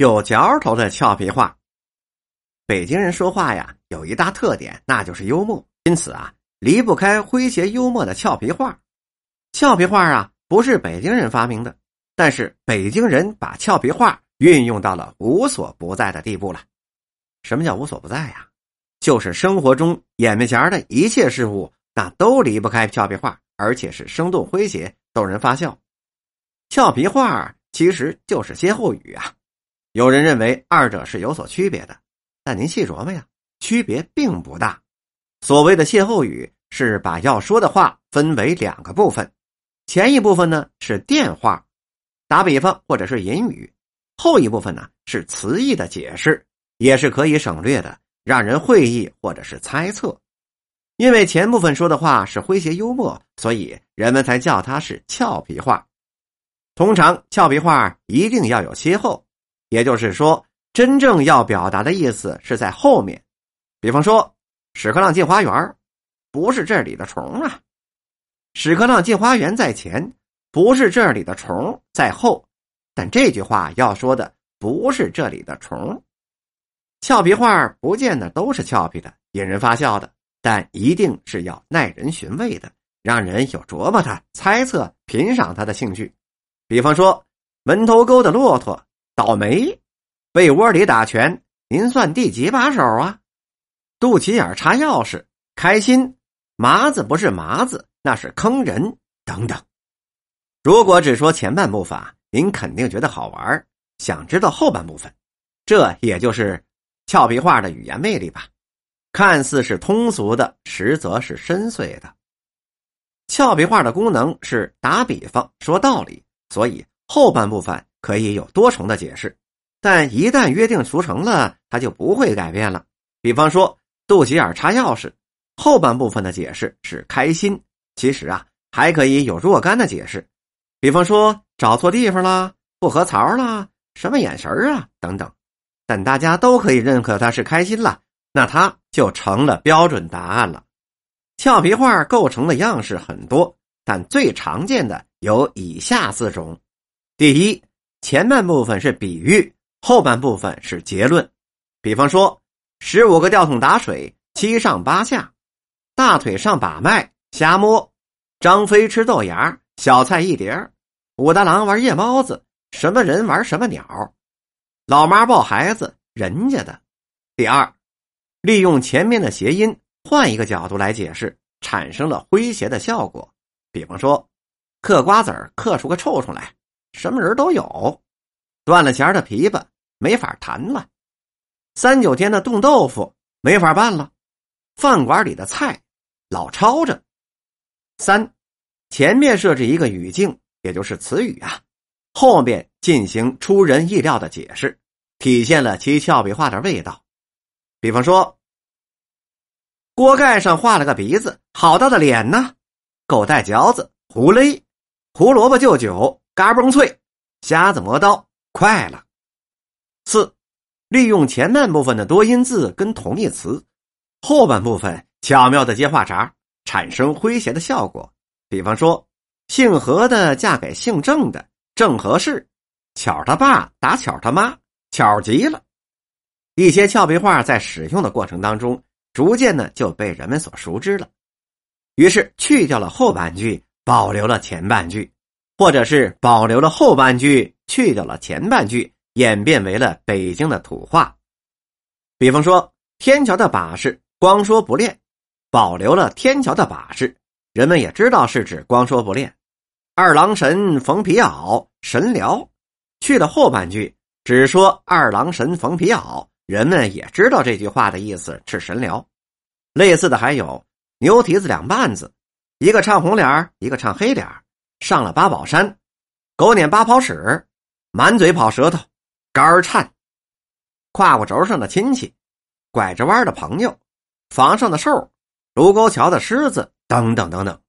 有嚼头的俏皮话。北京人说话呀，有一大特点，那就是幽默。因此啊，离不开诙谐幽默的俏皮话。俏皮话啊，不是北京人发明的，但是北京人把俏皮话运用到了无所不在的地步了。什么叫无所不在呀？就是生活中眼面前的一切事物，那都离不开俏皮话，而且是生动诙谐，逗人发笑。俏皮话其实就是歇后语啊。有人认为二者是有所区别的，但您细琢磨呀，区别并不大。所谓的歇后语是把要说的话分为两个部分，前一部分呢是电话，打比方或者是隐语；后一部分呢是词义的解释，也是可以省略的，让人会意或者是猜测。因为前部分说的话是诙谐幽默，所以人们才叫它是俏皮话。通常俏皮话一定要有歇后，也就是说，真正要表达的意思是在后面。比方说。屎壳郎进花园，不是这里的虫啊。屎壳郎进花园在前，不是这里的虫在后。但这句话要说的不是这里的虫。俏皮话不见得都是俏皮的、引人发笑的，但一定是要耐人寻味的，让人有琢磨它、猜测、品赏它的兴趣。比方说，门头沟的骆驼倒霉，被窝里打拳，您算第几把手啊？肚脐眼插钥匙，开心，麻子不是麻子，那是坑人等等。如果只说前半部分，您肯定觉得好玩，想知道后半部分，这也就是俏皮话的语言魅力吧。看似是通俗的，实则是深邃的。俏皮话的功能是打比方、说道理，所以后半部分可以有多重的解释。但一旦约定俗成了，它就不会改变了。比方说。肚脐眼插钥匙，后半部分的解释是开心。其实啊，还可以有若干的解释，比方说找错地方了、不合槽了、什么眼神啊等等。但大家都可以认可他是开心了，那他就成了标准答案了。俏皮话构成的样式很多，但最常见的有以下四种：第一，前半部分是比喻，后半部分是结论。比方说。十五个吊桶打水，七上八下，大腿上把脉，瞎摸。张飞吃豆芽，小菜一碟武大郎玩夜猫子，什么人玩什么鸟。老妈抱孩子，人家的。第二，利用前面的谐音，换一个角度来解释，产生了诙谐的效果。比方说，嗑瓜子儿嗑出个臭虫来，什么人都有。断了弦的琵琶，没法弹了。三九天的冻豆腐没法办了，饭馆里的菜老抄着。三，前面设置一个语境，也就是词语啊，后面进行出人意料的解释，体现了其俏皮话的味道。比方说，锅盖上画了个鼻子，好大的脸呢！狗带嚼子，胡勒，胡萝卜就酒，嘎嘣脆，瞎子磨刀，快了。四。利用前半部分的多音字跟同义词，后半部分巧妙的接话茬，产生诙谐的效果。比方说，姓何的嫁给姓郑的，正合适；巧他爸打巧他妈，巧极了。一些俏皮话在使用的过程当中，逐渐呢就被人们所熟知了。于是去掉了后半句，保留了前半句，或者是保留了后半句，去掉了前半句。演变为了北京的土话，比方说天桥的把式，光说不练，保留了天桥的把式，人们也知道是指光说不练。二郎神缝皮袄，神聊，去了后半句，只说二郎神缝皮袄，人们也知道这句话的意思是神聊。类似的还有牛蹄子两绊子，一个唱红脸一个唱黑脸上了八宝山，狗撵八跑屎，满嘴跑舌头。肝颤，胯骨轴上的亲戚，拐着弯的朋友，房上的兽，卢沟桥的狮子，等等等等。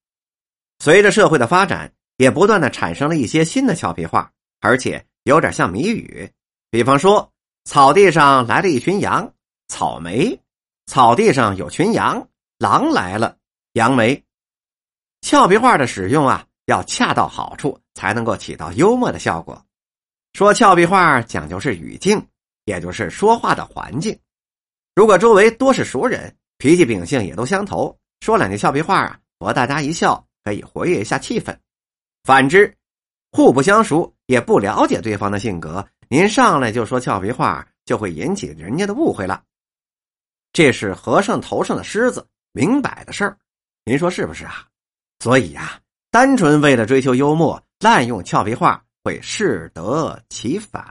随着社会的发展，也不断的产生了一些新的俏皮话，而且有点像谜语。比方说，草地上来了一群羊，草莓；草地上有群羊，狼来了，杨梅。俏皮话的使用啊，要恰到好处，才能够起到幽默的效果。说俏皮话讲究是语境，也就是说话的环境。如果周围多是熟人，脾气秉性也都相投，说两句俏皮话啊，博大家一笑，可以活跃一下气氛。反之，互不相熟，也不了解对方的性格，您上来就说俏皮话，就会引起人家的误会了。这是和尚头上的虱子，明摆的事儿，您说是不是啊？所以呀，单纯为了追求幽默，滥用俏皮话，会适得其反。